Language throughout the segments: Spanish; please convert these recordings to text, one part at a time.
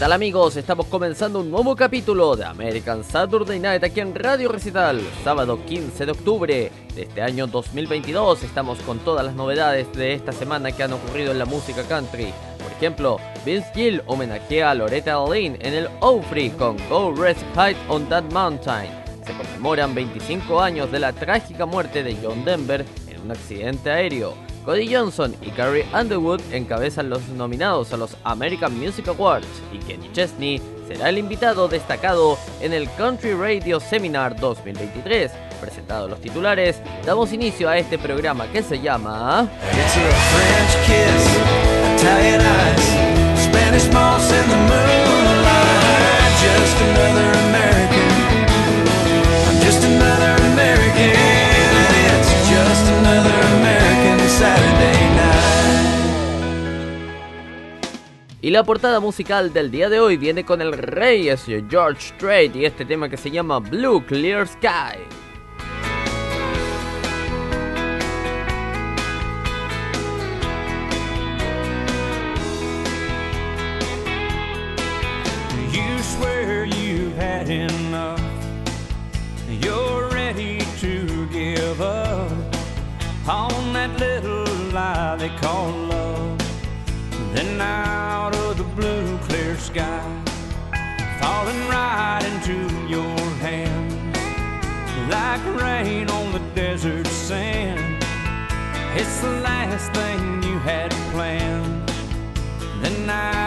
tal amigos? Estamos comenzando un nuevo capítulo de American Saturday Night aquí en Radio Recital, sábado 15 de octubre de este año 2022. Estamos con todas las novedades de esta semana que han ocurrido en la música country. Por ejemplo, Vince Gill homenajea a Loretta Lynn en el Ofri con Go Rest High on That Mountain. Se conmemoran 25 años de la trágica muerte de John Denver en un accidente aéreo. Cody Johnson y Carrie Underwood encabezan los nominados a los American Music Awards y Kenny Chesney será el invitado destacado en el Country Radio Seminar 2023. Presentados los titulares, damos inicio a este programa que se llama... Y la portada musical del día de hoy viene con el rey, es George Strait, y este tema que se llama Blue Clear Sky. You swear you've had enough. They call love. Then out of the blue, clear sky, falling right into your hands, like rain on the desert sand. It's the last thing you had planned. Then out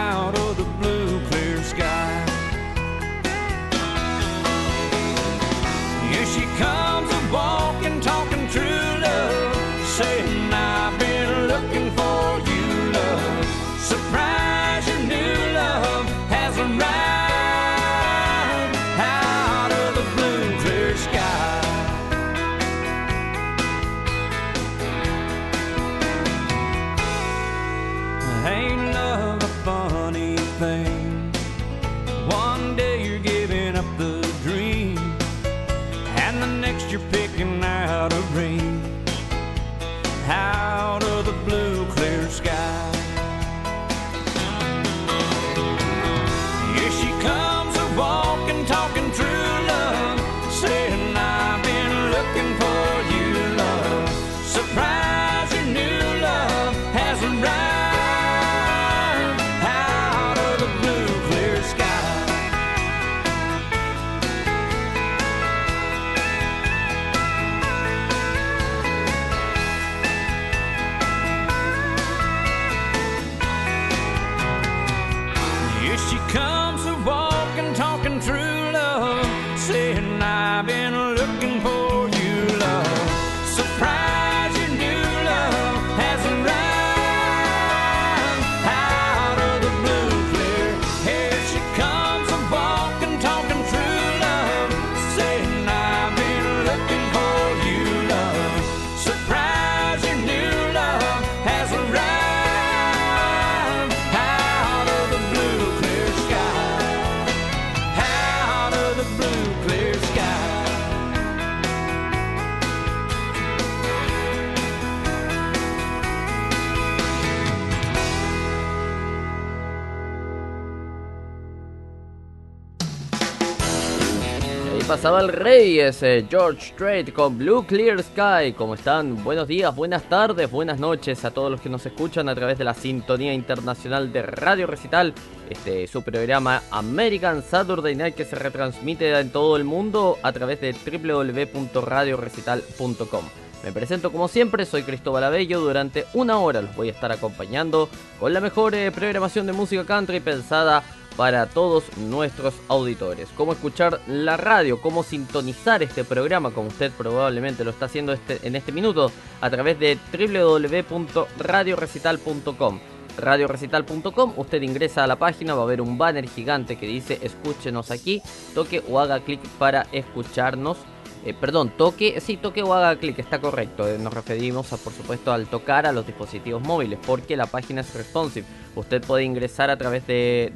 Ahí pasaba el rey, ese George Strait con Blue Clear Sky. ¿Cómo están? Buenos días, buenas tardes, buenas noches a todos los que nos escuchan a través de la sintonía internacional de Radio Recital. Este es su programa American Saturday Night que se retransmite en todo el mundo a través de www.radiorecital.com. Me presento como siempre, soy Cristóbal Abello. Durante una hora los voy a estar acompañando con la mejor eh, programación de música country pensada para todos nuestros auditores. Cómo escuchar la radio, cómo sintonizar este programa, como usted probablemente lo está haciendo este, en este minuto, a través de www.radiorecital.com. Radiorecital.com, usted ingresa a la página, va a ver un banner gigante que dice escúchenos aquí, toque o haga clic para escucharnos. Eh, perdón, toque, sí, toque o haga clic, está correcto. Eh, nos referimos, a, por supuesto, al tocar a los dispositivos móviles, porque la página es responsive. Usted puede ingresar a través de,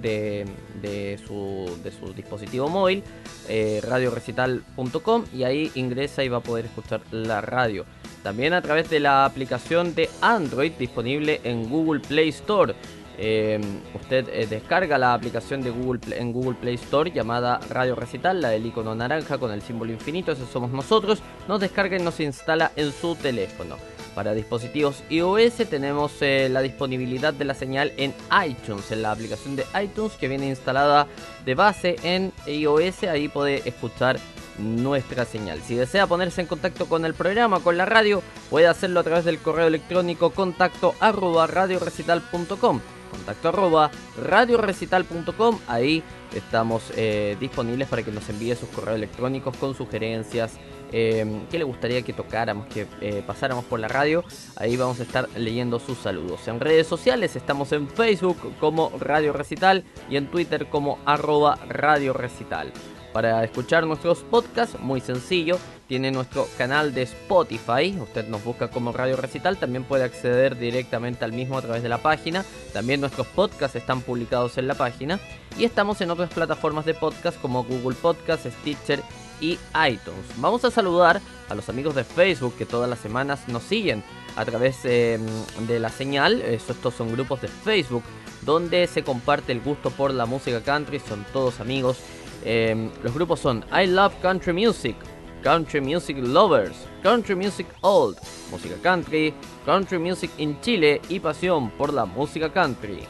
de, su, de su dispositivo móvil, eh, radiorecital.com, y ahí ingresa y va a poder escuchar la radio. También a través de la aplicación de Android disponible en Google Play Store. Eh, usted eh, descarga la aplicación de Google en Google Play Store llamada Radio Recital, la del icono naranja con el símbolo infinito, ese somos nosotros. Nos descarga y nos instala en su teléfono. Para dispositivos iOS tenemos eh, la disponibilidad de la señal en iTunes, en la aplicación de iTunes que viene instalada de base en iOS. Ahí puede escuchar nuestra señal. Si desea ponerse en contacto con el programa, con la radio, puede hacerlo a través del correo electrónico contacto arroba radiorecital.com. Contacto arroba radiorecital.com. Ahí estamos eh, disponibles para que nos envíe sus correos electrónicos con sugerencias. Eh, ¿Qué le gustaría que tocáramos, que eh, pasáramos por la radio? Ahí vamos a estar leyendo sus saludos. En redes sociales estamos en Facebook como Radio Recital y en Twitter como arroba Radio Recital. Para escuchar nuestros podcasts, muy sencillo, tiene nuestro canal de Spotify. Usted nos busca como Radio Recital, también puede acceder directamente al mismo a través de la página. También nuestros podcasts están publicados en la página. Y estamos en otras plataformas de podcast como Google Podcast, Stitcher y iTunes. Vamos a saludar a los amigos de Facebook que todas las semanas nos siguen a través eh, de la señal. Estos son grupos de Facebook donde se comparte el gusto por la música country. Son todos amigos. Eh, los grupos son I Love Country Music, Country Music Lovers, Country Music Old, Música Country, Country Music in Chile y Pasión por la Música Country.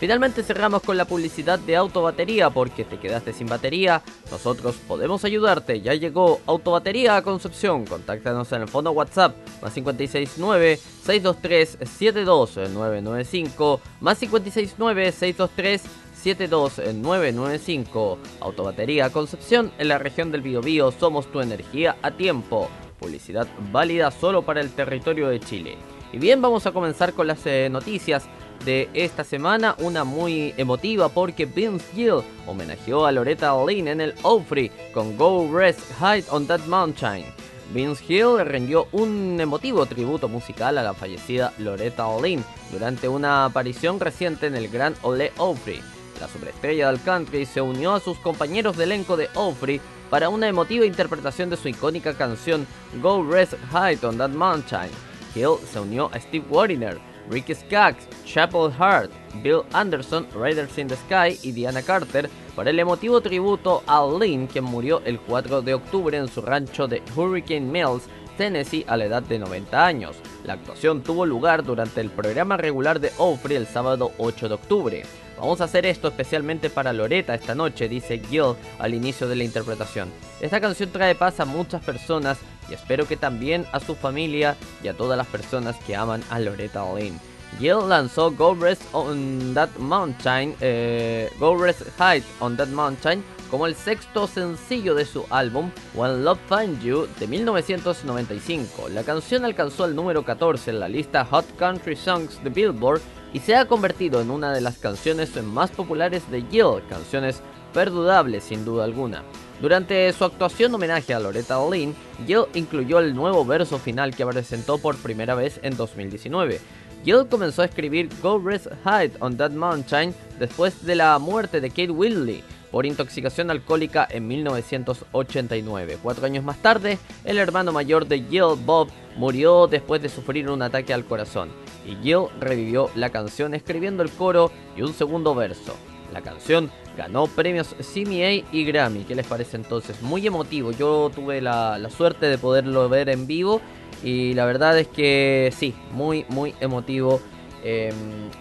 Finalmente cerramos con la publicidad de Autobatería porque te quedaste sin batería. Nosotros podemos ayudarte. Ya llegó Autobatería a Concepción. Contáctanos en el fondo WhatsApp más 569 623 72995 más 569 623 72995 Autobatería Concepción en la región del Biobío somos tu energía a tiempo. Publicidad válida solo para el territorio de Chile. Y bien, vamos a comenzar con las eh, noticias de esta semana, una muy emotiva porque Vince Gill homenajeó a Loretta Lynn en el Ofri con Go Rest Hide on That Mountain. Vince Hill rindió un emotivo tributo musical a la fallecida Loretta Lynn durante una aparición reciente en el Gran Ole Opry. La superestrella del country se unió a sus compañeros de elenco de Opry para una emotiva interpretación de su icónica canción Go Rest High on That Mountain. Hill se unió a Steve Wariner, Ricky Skaggs, Chapel Hart, Bill Anderson, Raiders in the Sky y Diana Carter para el emotivo tributo a Lynn, quien murió el 4 de octubre en su rancho de Hurricane Mills, Tennessee, a la edad de 90 años. La actuación tuvo lugar durante el programa regular de Opry el sábado 8 de octubre. Vamos a hacer esto especialmente para Loretta esta noche, dice Gil al inicio de la interpretación. Esta canción trae paz a muchas personas y espero que también a su familia y a todas las personas que aman a Loretta Lynn. Gil lanzó Go Rest on That Mountain, eh, Go Rest High on That Mountain como el sexto sencillo de su álbum When Love Find You de 1995. La canción alcanzó el número 14 en la lista Hot Country Songs de Billboard y se ha convertido en una de las canciones más populares de Gil, canciones perdudables sin duda alguna. Durante su actuación homenaje a Loretta Lynn, Gil incluyó el nuevo verso final que presentó por primera vez en 2019. Gil comenzó a escribir Go Rest Hide on That Mountain después de la muerte de Kate Whitley por intoxicación alcohólica en 1989. Cuatro años más tarde, el hermano mayor de Gil, Bob, murió después de sufrir un ataque al corazón, y Gil revivió la canción escribiendo el coro y un segundo verso. La canción ganó premios CMA y Grammy. ¿Qué les parece entonces? Muy emotivo. Yo tuve la, suerte de poderlo ver en vivo y la verdad es que sí, muy, muy emotivo eh,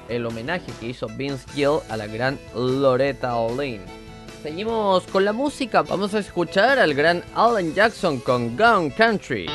el homenaje que hizo Vince Gill a la gran Loretta Lynn. Seguimos con la música, vamos a escuchar al gran Alan Jackson con Gone Country.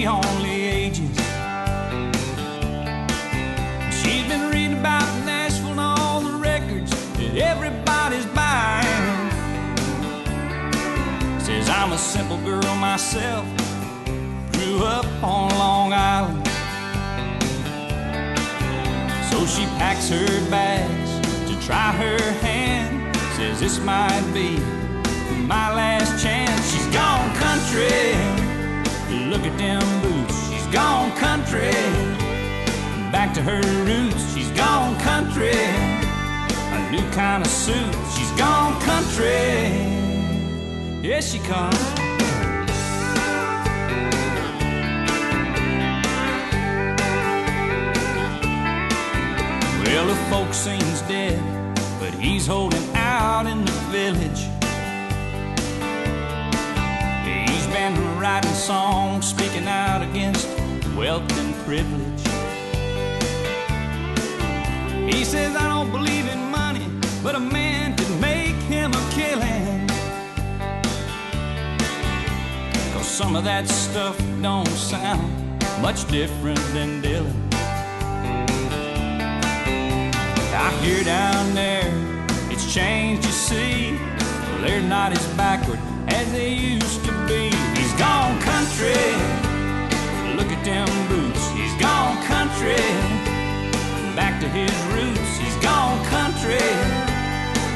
She only ages. She's been reading about Nashville and all the records that everybody's buying. Says I'm a simple girl myself, grew up on Long Island. So she packs her bags to try her hand. Says this might be my last chance. She's gone country. Look at them boots. She's gone country. Back to her roots. She's gone country. A new kind of suit. She's gone country. Yes, she comes. Well, the folks sings dead, but he's holding out in the village. Writing songs, speaking out against wealth and privilege. He says, I don't believe in money, but a man could make him a killing. Cause some of that stuff don't sound much different than Dylan. I hear down there, it's changed, you see. They're not as backward as they used to be. Gone country. Look at them boots. He's gone country. Back to his roots. He's gone country.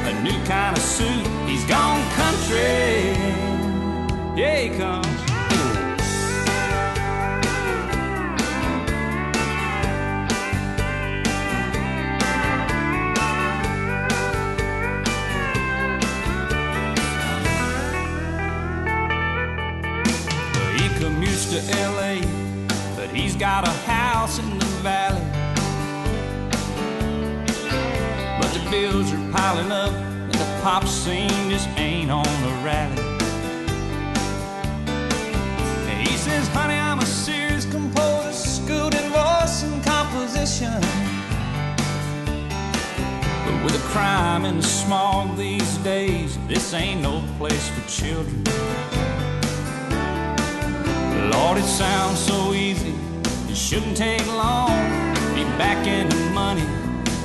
A new kind of suit. He's gone country. Yeah, he comes. Got a house in the valley. But the bills are piling up, and the pop scene just ain't on the rally. He says, Honey, I'm a serious composer, schooled in voice and composition. But with the crime and the smog these days, this ain't no place for children. Lord, it sounds so easy. It shouldn't take long. Be back in the money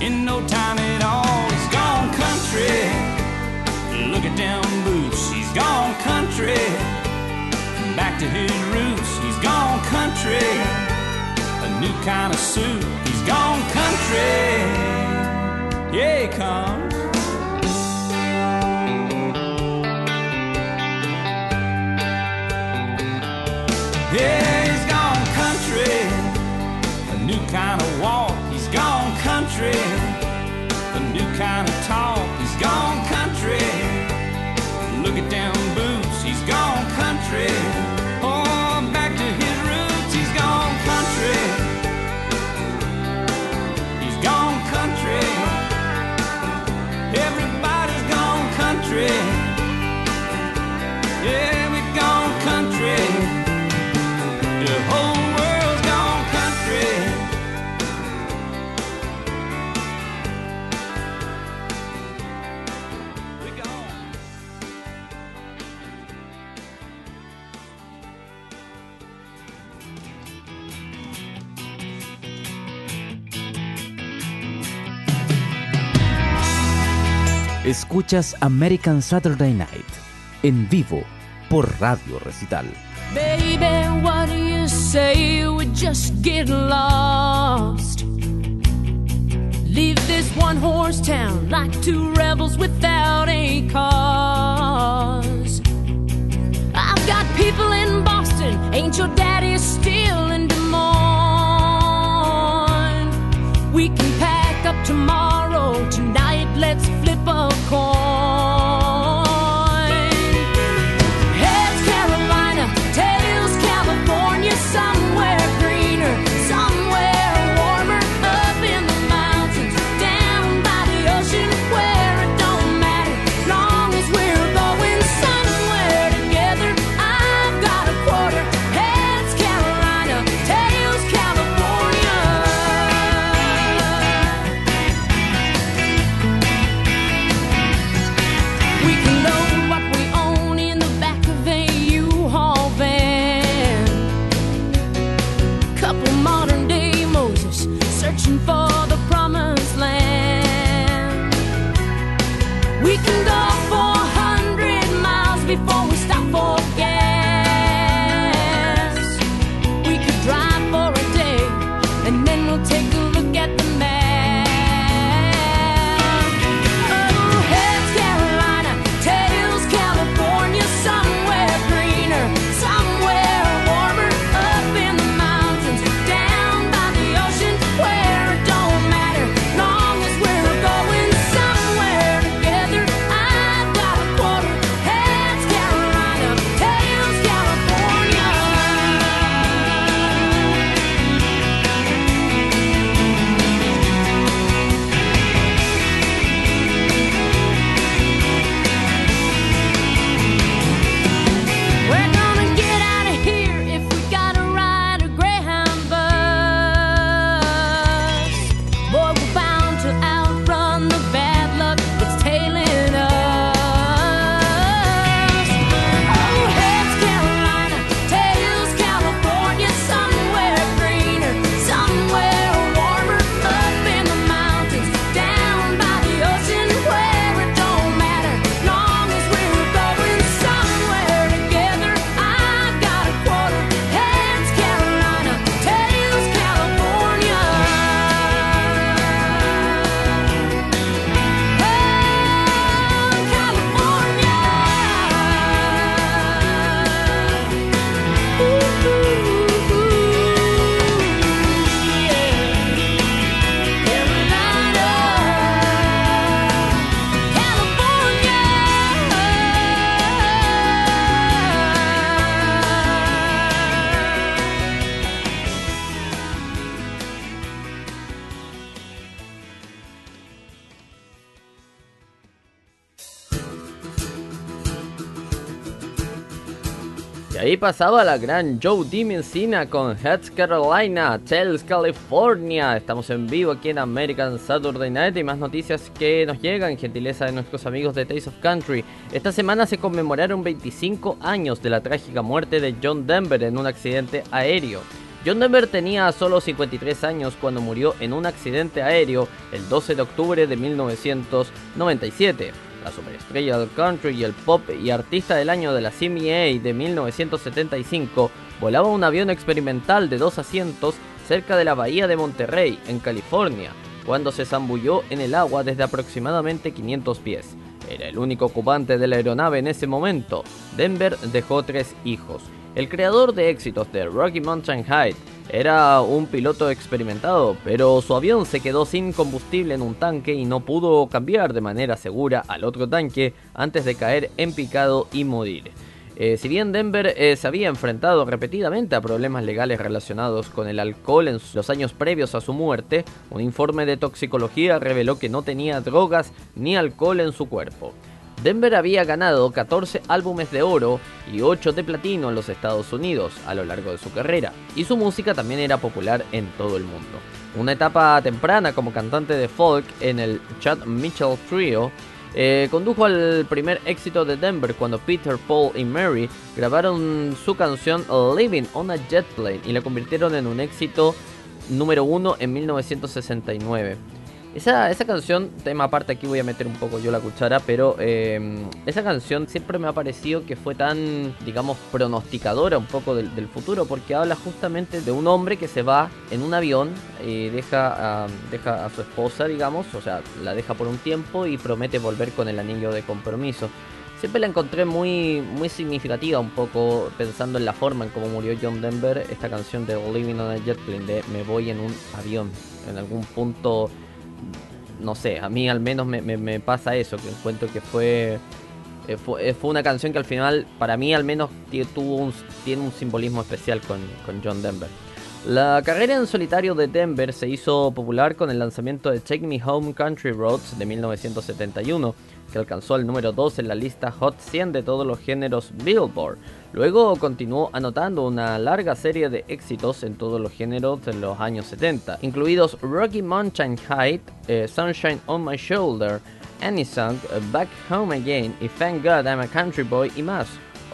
in no time at all. He's gone country. Look at them boots. He's gone country. Back to his roots. He's gone country. A new kind of suit. He's gone country. Yeah, he comes. Yeah, kind Escuchas American Saturday Night en vivo por Radio Recital. Baby, what do you say we just get lost? Leave this one horse town like two rebels without a cause. I've got people in Boston, ain't your daddy still in Des Moines? We can pack up tomorrow, tonight let's call. Pasaba la gran Joe Dimensina con Heads Carolina, Tells California. Estamos en vivo aquí en American Saturday Night y más noticias que nos llegan, gentileza de nuestros amigos de Taste of Country. Esta semana se conmemoraron 25 años de la trágica muerte de John Denver en un accidente aéreo. John Denver tenía solo 53 años cuando murió en un accidente aéreo el 12 de octubre de 1997. La superestrella del country y el pop y artista del año de la CMA de 1975 volaba un avión experimental de dos asientos cerca de la bahía de Monterrey, en California, cuando se zambulló en el agua desde aproximadamente 500 pies. Era el único ocupante de la aeronave en ese momento. Denver dejó tres hijos. El creador de éxitos de Rocky Mountain High era un piloto experimentado, pero su avión se quedó sin combustible en un tanque y no pudo cambiar de manera segura al otro tanque antes de caer en picado y morir. Eh, si bien Denver eh, se había enfrentado repetidamente a problemas legales relacionados con el alcohol en los años previos a su muerte, un informe de toxicología reveló que no tenía drogas ni alcohol en su cuerpo. Denver había ganado 14 álbumes de oro y 8 de platino en los Estados Unidos a lo largo de su carrera, y su música también era popular en todo el mundo. Una etapa temprana como cantante de folk en el Chad Mitchell Trio eh, condujo al primer éxito de Denver cuando Peter, Paul y Mary grabaron su canción Living on a Jet Plane y la convirtieron en un éxito número uno en 1969. Esa, esa canción, tema aparte, aquí voy a meter un poco yo la cuchara, pero eh, esa canción siempre me ha parecido que fue tan, digamos, pronosticadora un poco del, futuro, porque habla justamente de un hombre que se va en un avión y deja a, deja a su esposa, digamos, o sea, la deja por un tiempo y promete volver con el anillo de compromiso. Siempre la encontré muy, muy significativa, un poco pensando en la forma en cómo murió John Denver, esta canción de Living on a Jet Plane, de Me voy en un avión. En algún punto no sé, a mí al menos me, pasa eso, que encuentro que fue, eh, fue, eh, fue una canción que al final, para mí al menos, tuvo un, tiene un simbolismo especial con, con John Denver. La carrera en solitario de Denver se hizo popular con el lanzamiento de Take Me Home Country Roads de 1971, que alcanzó el número 2 en la lista Hot 100 de todos los géneros Billboard. Luego continuó anotando una larga serie de éxitos en todos los géneros en los años 70, incluidos Rocky Mountain High, eh, Sunshine on My Shoulder, Any Song, eh, Back Home Again y Thank God I'm a Country Boy y más.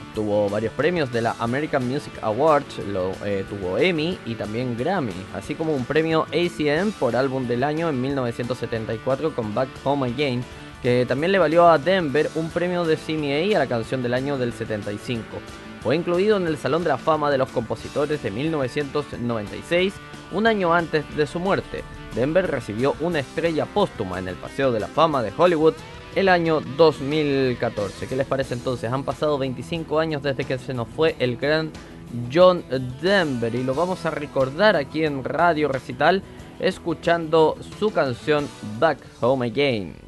Obtuvo varios premios de la American Music Awards, lo, eh, tuvo Emmy y también Grammy, así como un premio ACM por álbum del año en 1974 con Back Home Again, que también le valió a Denver un premio de CMA a la canción del año del 75. Fue incluido en el Salón de la Fama de los Compositores de 1996, un año antes de su muerte. Denver recibió una estrella póstuma en el Paseo de la Fama de Hollywood el año 2014. ¿Qué les parece entonces? Han pasado 25 años desde que se nos fue el gran John Denver y lo vamos a recordar aquí en Radio Recital escuchando su canción Back Home Again.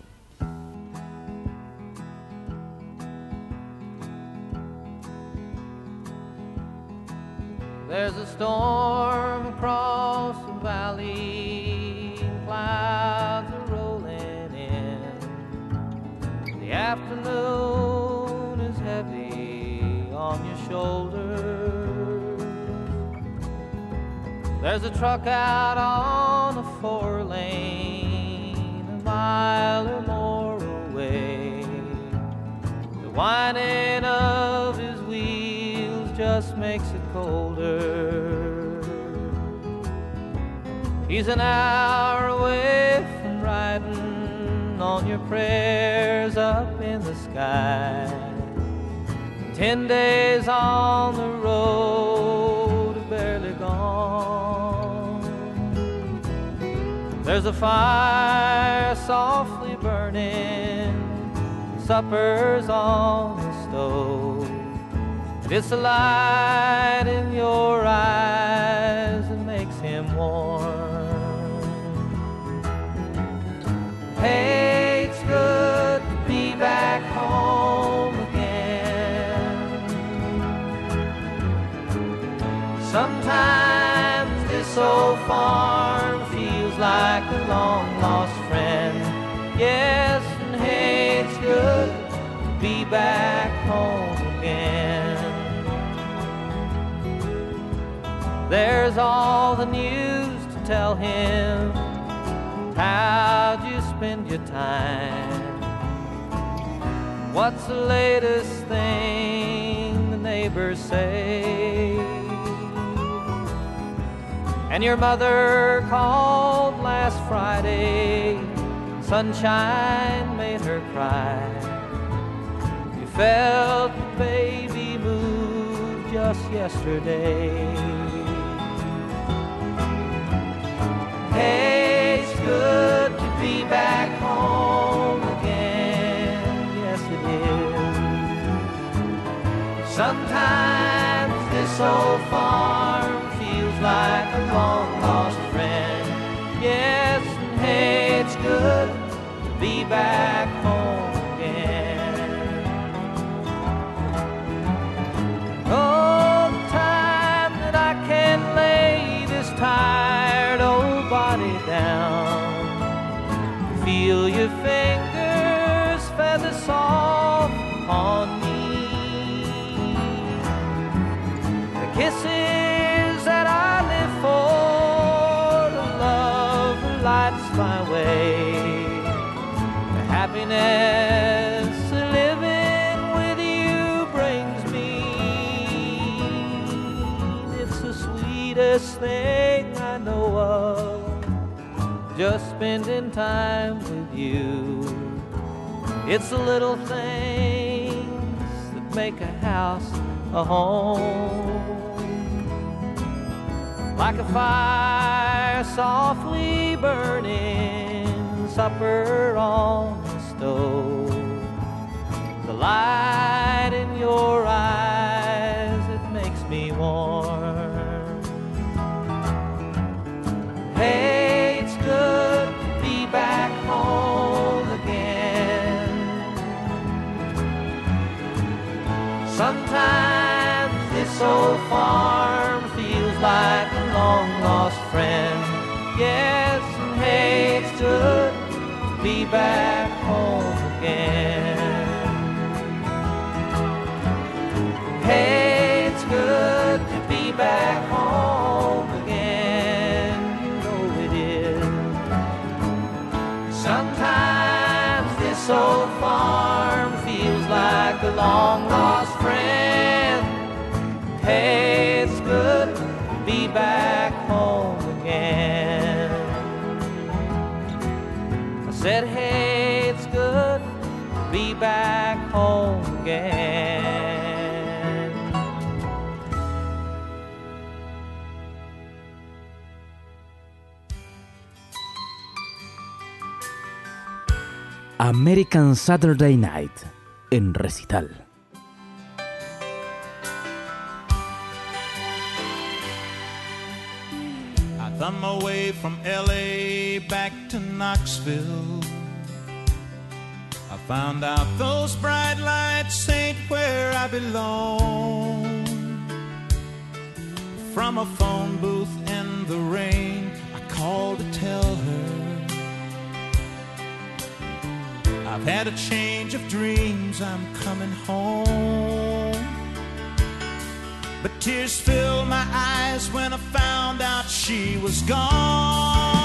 There's a storm across the valley, clouds are rolling in. The afternoon is heavy on your shoulders. There's a truck out on a four lane, a mile or more away. The whining of just makes it colder. He's an hour away from riding on your prayers up in the sky. Ten days on the road, barely gone. There's a fire softly burning, supper's on the stove. The light in your eyes makes him warm. Hey, it's good to be back home again. Sometimes this old farm feels like a long lost friend. Yes, and hey, it's good to be back home again. There's all the news to tell him. How'd you spend your time? What's the latest thing the neighbors say? And your mother called last Friday. Sunshine made her cry. You felt the baby move just yesterday. Hey, it's good to be back home again. Yes, it is. Sometimes this old farm feels like a long lost friend. Yes, and hey, it's good to be back home fingers feather soft on me. The kisses that I live for, the love that lights my way, the happiness living with you brings me. It's the sweetest thing I know of, just spending time you. It's the little things that make a house a home. Like a fire softly burning, supper on the stove. American Saturday Night en recital. I thumb my way from LA back to Knoxville. I found out those bright lights ain't where I belong. From a phone booth in the rain, I called to tell her. I've had a change of dreams, I'm coming home. But tears filled my eyes when I found out she was gone.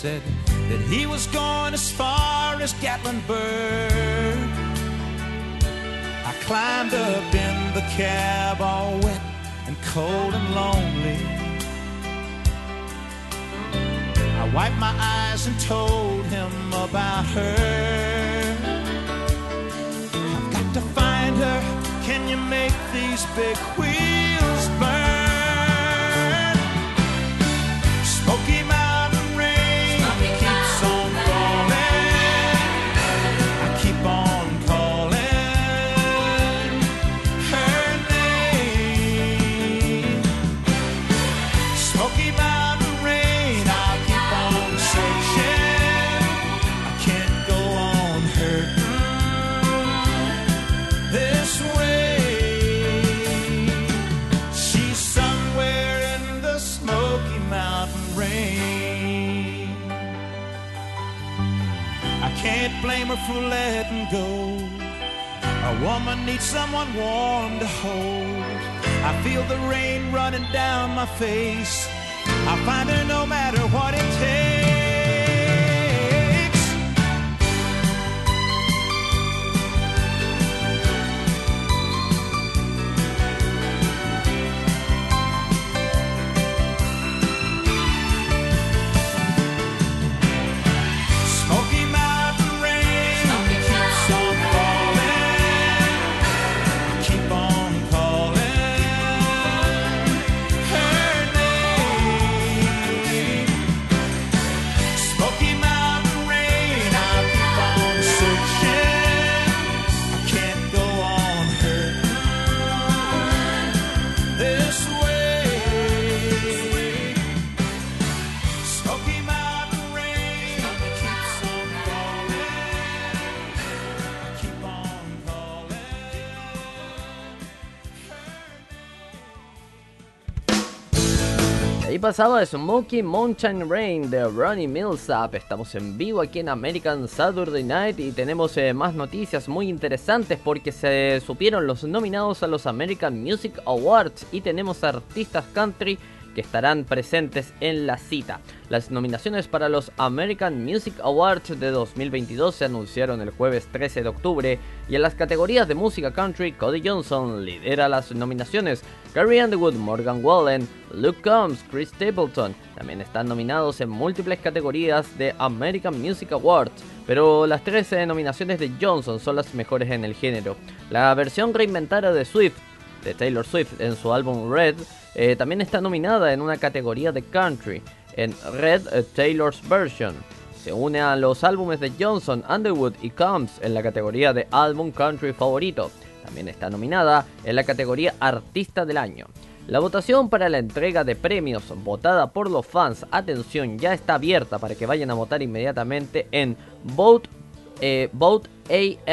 Said that he was going as far as Gatlinburg. I climbed up in the cab all wet and cold and lonely. I wiped my eyes and told him about her. I've got to find her. Can you make these big wheels for letting go. A woman needs someone warm to hold. I feel the rain running down my face. I find her no matter what it takes. Ahí pasaba Smoky Mountain Rain de Ronnie Millsap. Estamos en vivo aquí en American Saturday Night y tenemos eh, más noticias muy interesantes porque se supieron los nominados a los American Music Awards y tenemos artistas country que estarán presentes en la cita. Las nominaciones para los American Music Awards de 2022 se anunciaron el jueves 13 de octubre y en las categorías de música country, Cody Johnson lidera las nominaciones, Carrie Underwood, Morgan Wallen, Luke Combs, Chris Stapleton también están nominados en múltiples categorías de American Music Awards, pero las 13 nominaciones de Johnson son las mejores en el género. La versión reinventada de Swift de Taylor Swift en su álbum Red, eh, también está nominada en una categoría de country, en Red eh, Taylor's Version. Se une a los álbumes de Johnson, Underwood y Combs en la categoría de álbum country favorito. También está nominada en la categoría Artista del Año. La votación para la entrega de premios votada por los fans, atención, ya está abierta para que vayan a votar inmediatamente en vote, eh, voteamas.com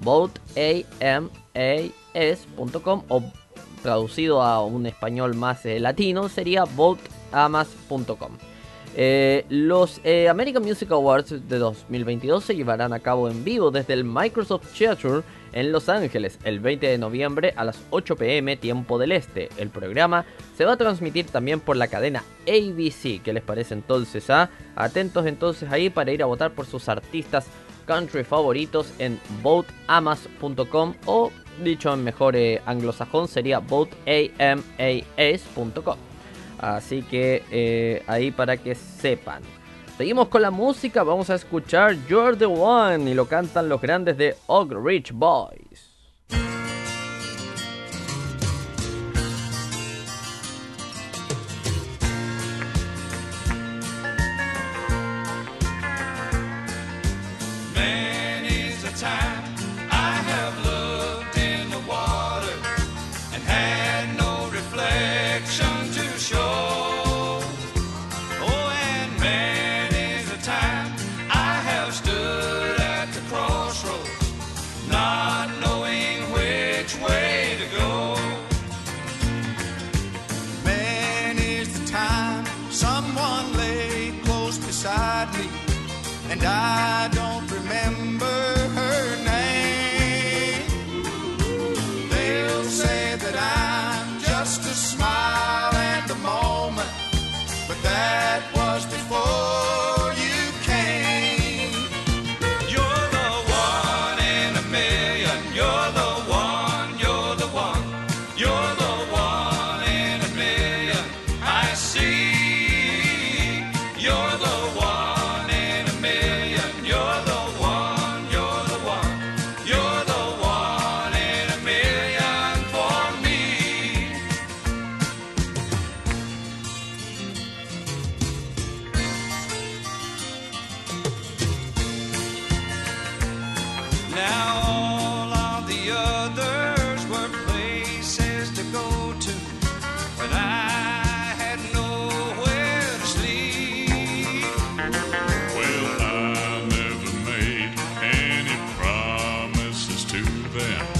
voteamas.com o traducido a un español más eh, latino sería voteamas.com. Eh, los eh, American Music Awards de 2022 se llevarán a cabo en vivo desde el Microsoft Theater en Los Ángeles el 20 de noviembre a las 8 pm tiempo del este. El programa se va a transmitir también por la cadena ABC. ¿Qué les parece entonces? ah? Atentos entonces ahí para ir a votar por sus artistas country favoritos en voteamas.com o dicho en mejor eh, anglosajón sería voteamas.com. Así que eh, ahí para que sepan. Seguimos con la música, vamos a escuchar You're the One y lo cantan los grandes de Oak Ridge Boys. FM.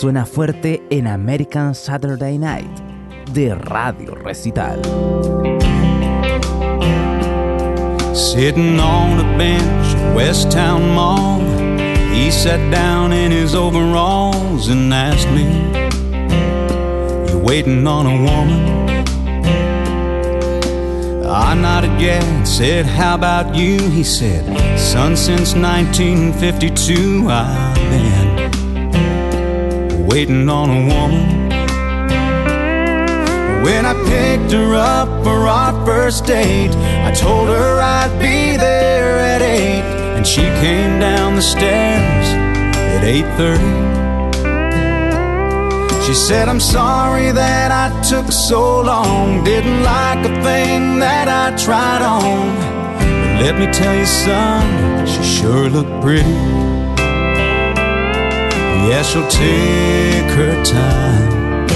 Suena fuerte en American Saturday Night de Radio Recital. Sitting on a bench West Town Mall, he sat down in his overalls and asked me, You waiting on a woman? I nodded yeah, and said, How about you? He said, Son, since 1952, I've been waiting on a woman. When I picked her up for our first date, I told her I'd be there at 8, and she came down the stairs at 8:30. She said, I'm sorry that I took so long. Didn't like a thing that I tried on. But let me tell you, son, she sure looked pretty. Yeah, she'll take her time.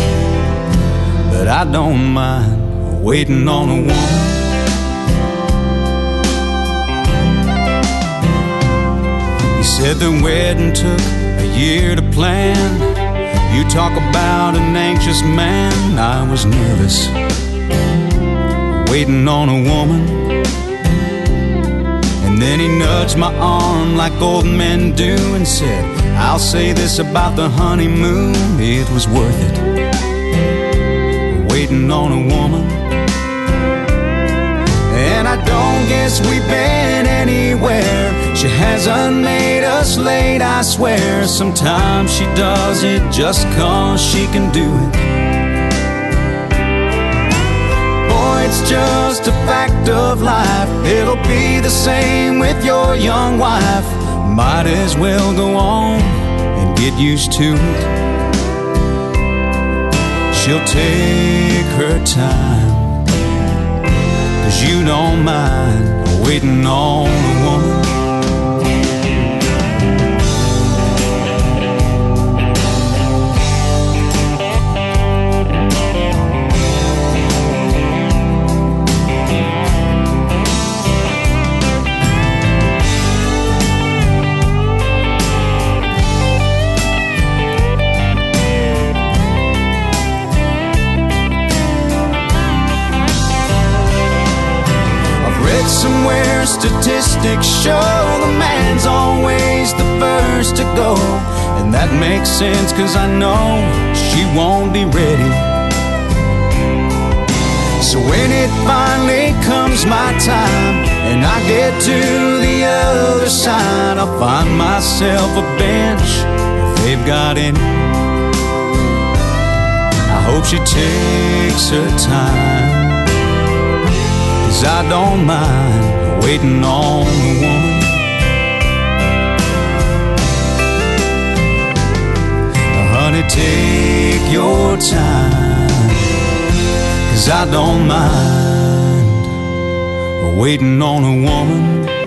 But I don't mind waiting on a woman. He said the wedding took a year to plan. You talk about an anxious man. I was nervous, waiting on a woman. And then he nudged my arm like old men do and said, I'll say this about the honeymoon, it was worth it. Waiting on a woman. And I don't guess we've been anywhere. She hasn't made us late, I swear. Sometimes she does it just cause she can do it. Boy, it's just a fact of life. It'll be the same with your young wife. Might as well go on and get used to it. She'll take her time. Cause you don't mind waiting on a woman. Cause I know she won't be ready. So when it finally comes my time and I get to the other side, I'll find myself a bench if they've got any. I hope she takes her time. Cause I don't mind waiting on a woman. Take your time. Cause I don't mind waiting on a woman.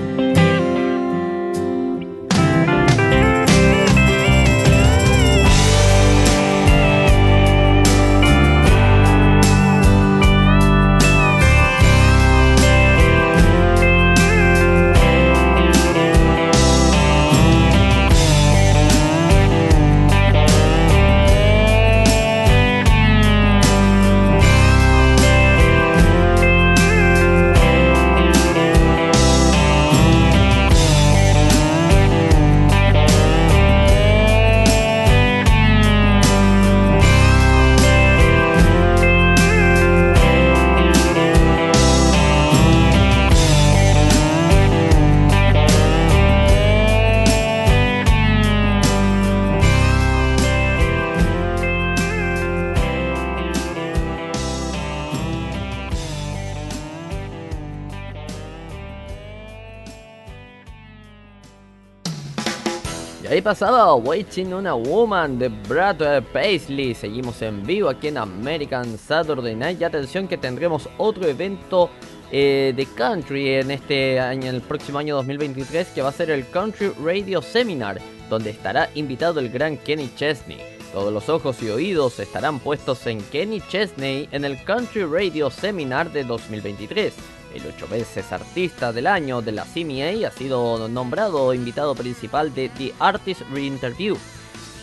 Pasaba Waiting on a Woman de Brad Paisley. Seguimos en vivo aquí en American Saturday Night. Y atención que tendremos otro evento eh, de country en este año, en el próximo año 2023, que va a ser el Country Radio Seminar, donde estará invitado el gran Kenny Chesney. Todos los ojos y oídos estarán puestos en Kenny Chesney en el Country Radio Seminar de 2023. El ocho veces artista del año de la CMA ha sido nombrado invitado principal de The Artist Reinterview.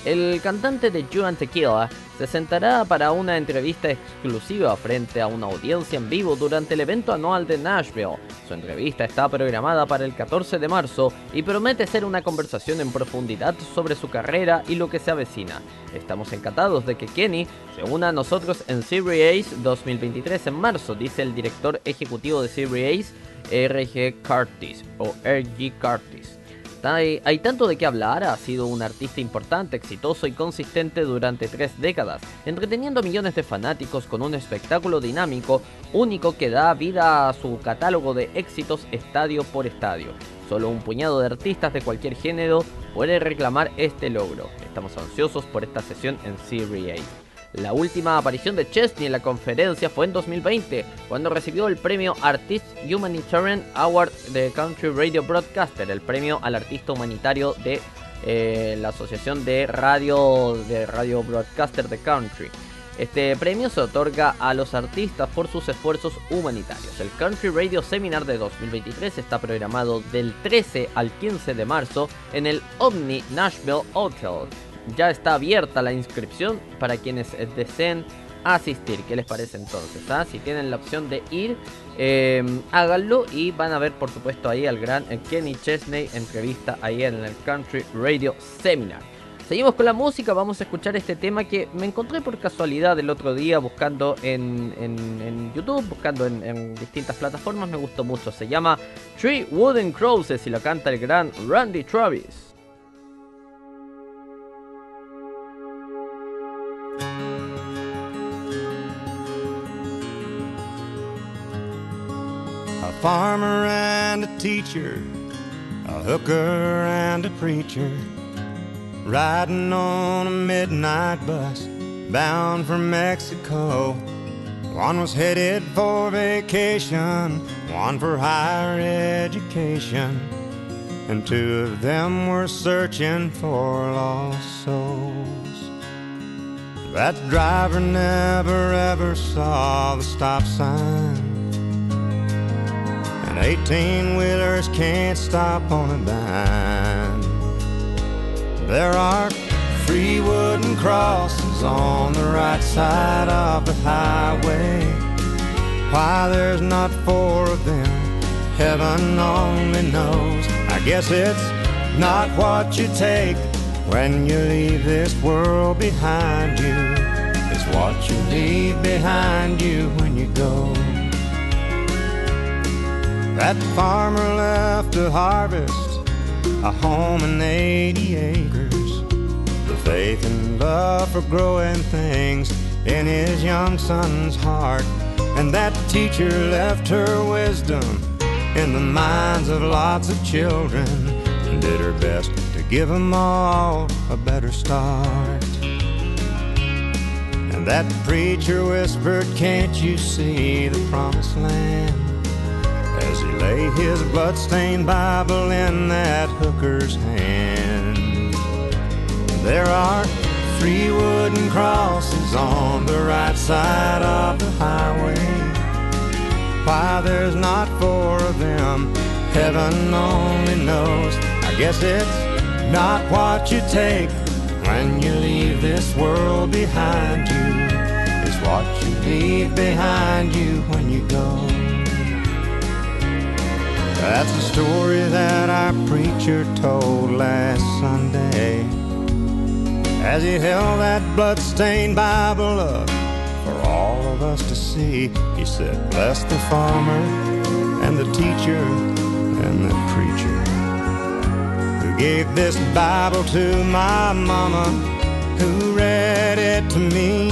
El cantante de You and Tequila se sentará para una entrevista exclusiva frente a una audiencia en vivo durante el evento anual de Nashville. Su entrevista está programada para el 14 de marzo y promete ser una conversación en profundidad sobre su carrera y lo que se avecina. Estamos encantados de que Kenny se una a nosotros en Series Ace 2023 en marzo, dice el director ejecutivo de Series RG Curtis o RG Curtis. Hay, tanto de qué hablar, ha sido un artista importante, exitoso y consistente durante tres décadas, entreteniendo millones de fanáticos con un espectáculo dinámico, único que da vida a su catálogo de éxitos estadio por estadio. Solo un puñado de artistas de cualquier género puede reclamar este logro. Estamos ansiosos por esta sesión en Series A. La última aparición de Chesney en la conferencia fue en 2020, cuando recibió el premio Artist Humanitarian Award de Country Radio Broadcaster, el premio al artista humanitario de eh, la Asociación de Radio de Radio Broadcaster de Country. Este premio se otorga a los artistas por sus esfuerzos humanitarios. El Country Radio Seminar de 2023 está programado del 13 al 15 de marzo en el Omni Nashville Hotel ya está abierta la inscripción para quienes deseen asistir. ¿Qué les parece entonces? Ah? Si tienen la opción de ir, eh, háganlo y van a ver por supuesto ahí al gran Kenny Chesney entrevista ahí en el Country Radio Seminar. Seguimos con la música, vamos a escuchar este tema que me encontré por casualidad el otro día buscando en, YouTube, buscando en, en, distintas plataformas, me gustó mucho. Se llama Three Wooden Crosses y lo canta el gran Randy Travis. Farmer and a teacher, a hooker and a preacher, riding on a midnight bus bound for Mexico. One was headed for vacation, one for higher education, and two of them were searching for lost souls. That driver never ever saw the stop sign. And 18 wheelers can't stop on a dime. There are three wooden crosses on the right side of the highway. Why there's not four of them, heaven only knows. I guess it's not what you take when you leave this world behind you. It's what you leave behind you when you go. That farmer left to harvest a home and 80 acres. The faith and love for growing things in his young son's heart. And that teacher left her wisdom in the minds of lots of children and did her best to give them all a better start. And that preacher whispered, Can't you see the promised land? As he lay his bloodstained Bible in that hooker's hand. There are three wooden crosses on the right side of the highway. Why there's not four of them, heaven only knows. I guess it's not what you take when you leave this world behind you. It's what you leave behind you when you go. That's the story that our preacher told last Sunday as he held that bloodstained Bible up for all of us to see. He said, Bless the farmer and the teacher and the preacher who gave this Bible to my mama who read it to me.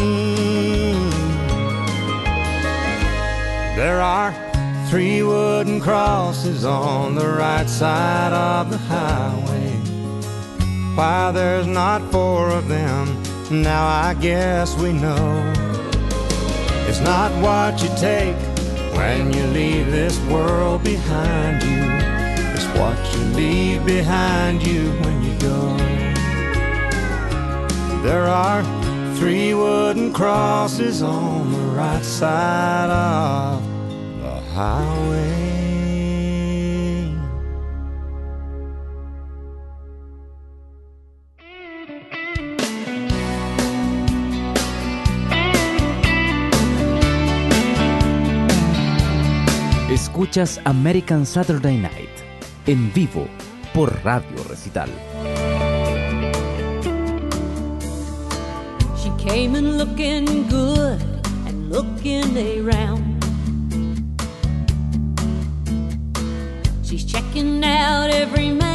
There are Three wooden crosses on the right side of the highway. Why there's not four of them, now I guess we know. It's not what you take when you leave this world behind you. It's what you leave behind you when you go. There are three wooden crosses on the right side of highway. Escuchas American Saturday Night en vivo por Radio Recital. She came in looking good and looking around. She's checking out every man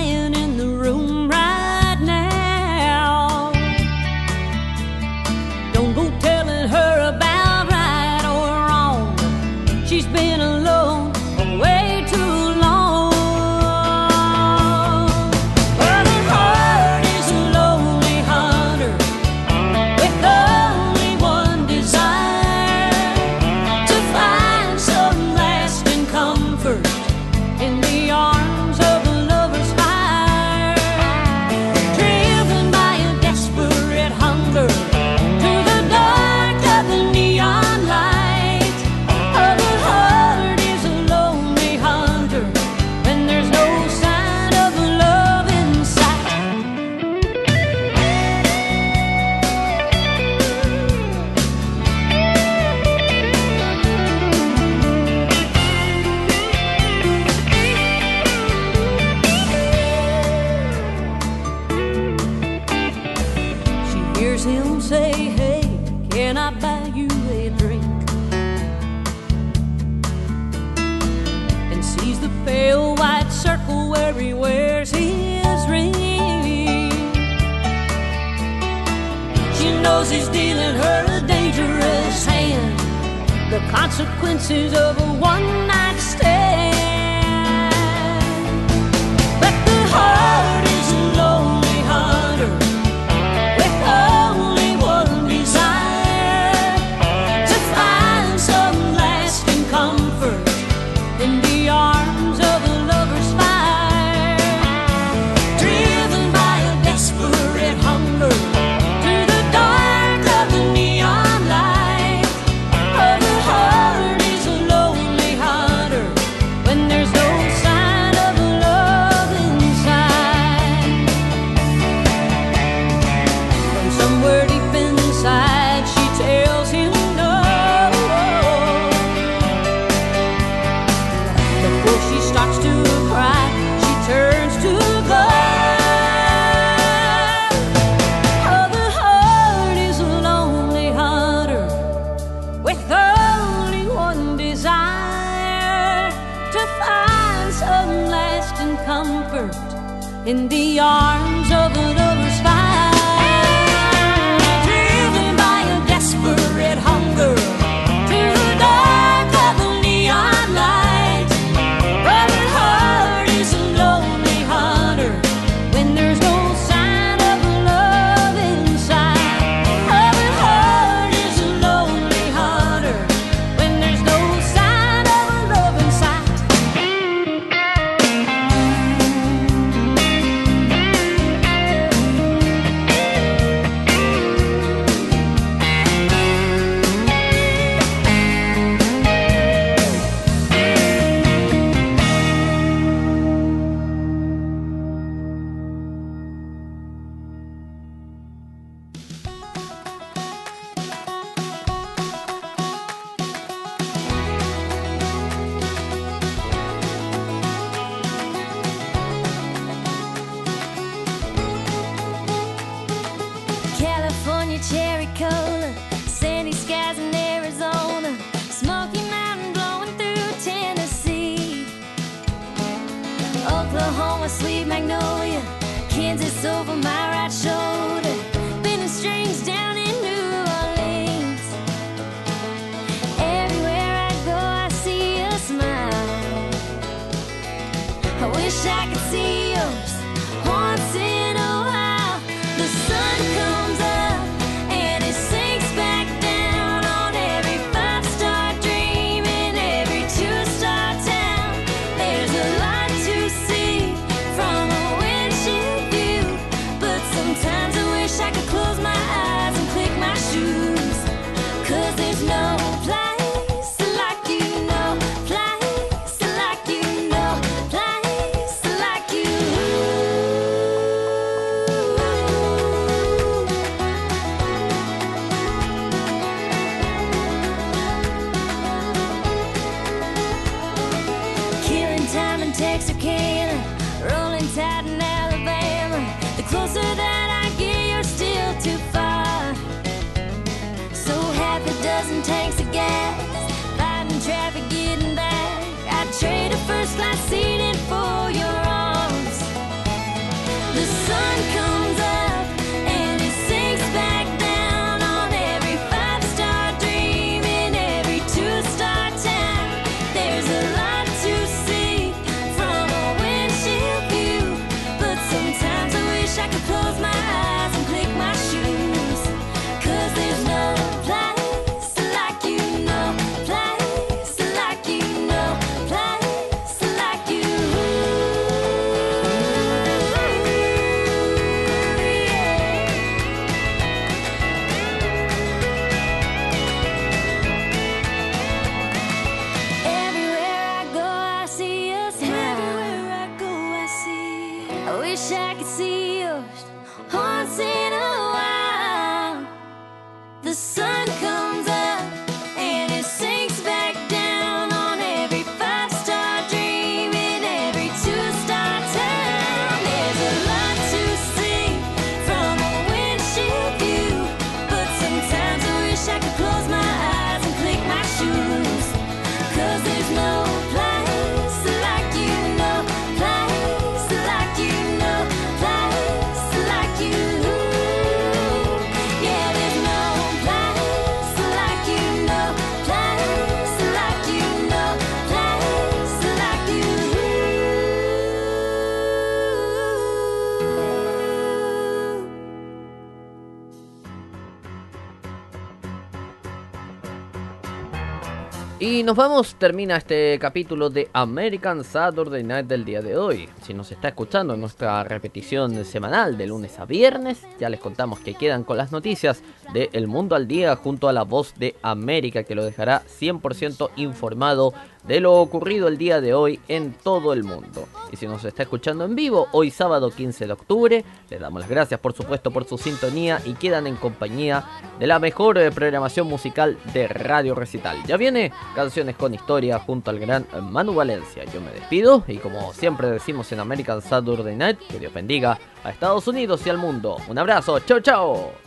nos vamos, termina este capítulo de American Saturday Night del día de hoy. Si nos está escuchando en nuestra repetición semanal de lunes a viernes, ya les contamos que quedan con las noticias de El Mundo al Día junto a la voz de América que lo dejará 100% informado de lo ocurrido el día de hoy en todo el mundo. Y si nos está escuchando en vivo, hoy sábado 15 de octubre, les damos las gracias por supuesto por su sintonía y quedan en compañía de la mejor eh, programación musical de Radio Recital. Ya viene Canciones con Historia junto al gran Manu Valencia. Yo me despido y como siempre decimos en American Saturday Night, que Dios bendiga a Estados Unidos y al mundo. Un abrazo, chao chao.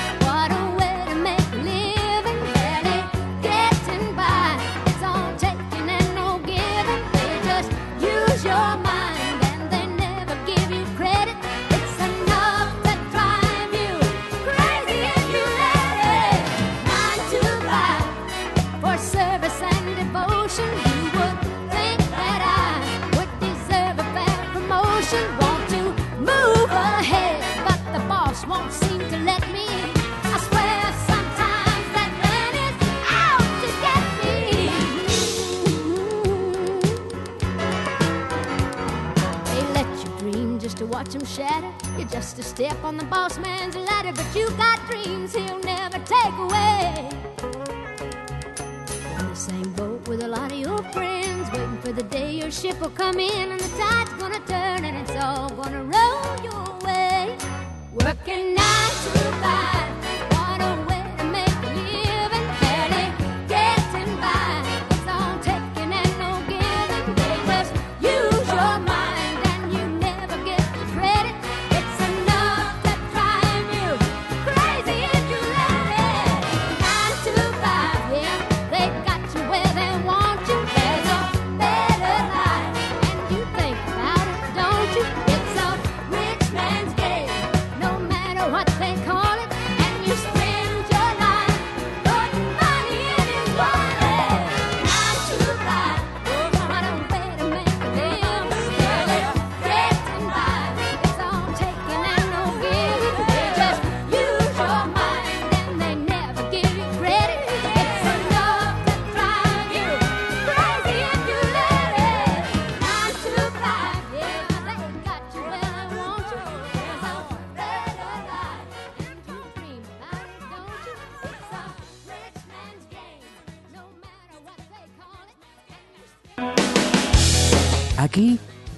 Watch him shatter. You're just a step on the boss man's ladder, but you got dreams he'll never take away in the same boat with a lot of your friends, waiting for the day your ship will come in and the tide's gonna turn and it's all gonna roll your way. Working nine to five,